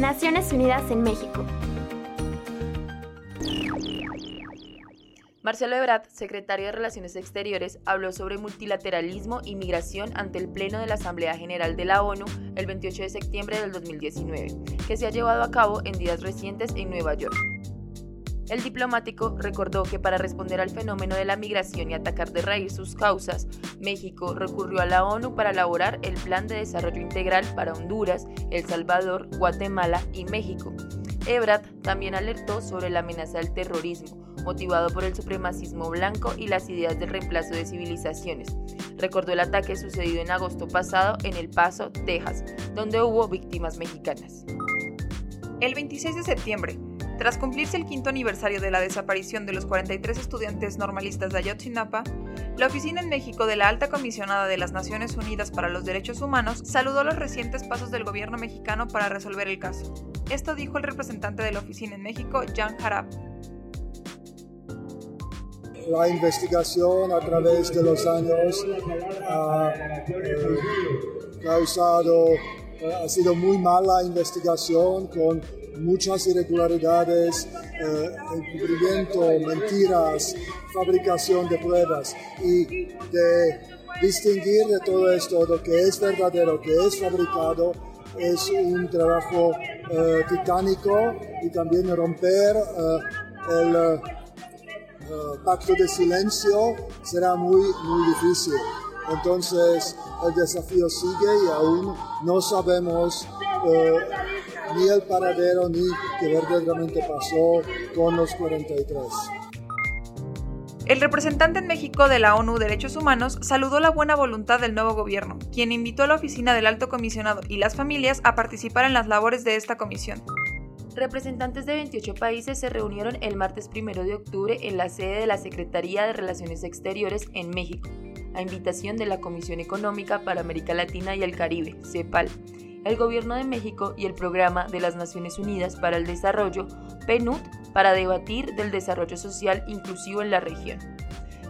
Naciones Unidas en México. Marcelo Ebrard, secretario de Relaciones Exteriores, habló sobre multilateralismo y migración ante el Pleno de la Asamblea General de la ONU el 28 de septiembre del 2019, que se ha llevado a cabo en días recientes en Nueva York. El diplomático recordó que para responder al fenómeno de la migración y atacar de raíz sus causas, México recurrió a la ONU para elaborar el Plan de Desarrollo Integral para Honduras, El Salvador, Guatemala y México. Ebrard también alertó sobre la amenaza del terrorismo, motivado por el supremacismo blanco y las ideas del reemplazo de civilizaciones. Recordó el ataque sucedido en agosto pasado en El Paso, Texas, donde hubo víctimas mexicanas. El 26 de septiembre, tras cumplirse el quinto aniversario de la desaparición de los 43 estudiantes normalistas de Ayotzinapa, la Oficina en México de la Alta Comisionada de las Naciones Unidas para los Derechos Humanos saludó los recientes pasos del gobierno mexicano para resolver el caso. Esto dijo el representante de la Oficina en México, Jan Harab. La investigación a través de los años ha eh, causado, ha sido muy mala investigación con muchas irregularidades, eh, encubrimiento, mentiras, fabricación de pruebas y de distinguir de todo esto lo que es verdadero, que es fabricado, es un trabajo eh, titánico y también romper eh, el eh, pacto de silencio será muy, muy difícil. Entonces el desafío sigue y aún no sabemos ni el paradero ni qué verdaderamente pasó con los 43. El representante en México de la ONU Derechos Humanos saludó la buena voluntad del nuevo gobierno, quien invitó a la oficina del alto comisionado y las familias a participar en las labores de esta comisión. Representantes de 28 países se reunieron el martes 1 de octubre en la sede de la Secretaría de Relaciones Exteriores en México, a invitación de la Comisión Económica para América Latina y el Caribe, CEPAL, el Gobierno de México y el Programa de las Naciones Unidas para el Desarrollo, PNUD, para debatir del desarrollo social inclusivo en la región.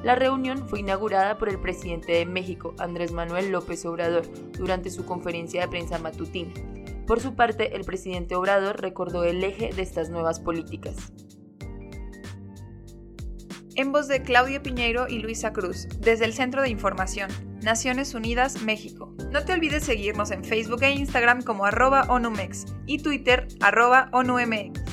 La reunión fue inaugurada por el presidente de México, Andrés Manuel López Obrador, durante su conferencia de prensa matutina. Por su parte, el presidente Obrador recordó el eje de estas nuevas políticas. En voz de Claudio Piñeiro y Luisa Cruz, desde el Centro de Información, Naciones Unidas, México. No te olvides seguirnos en Facebook e Instagram como arroba ONUMEX y Twitter arroba ONUMX.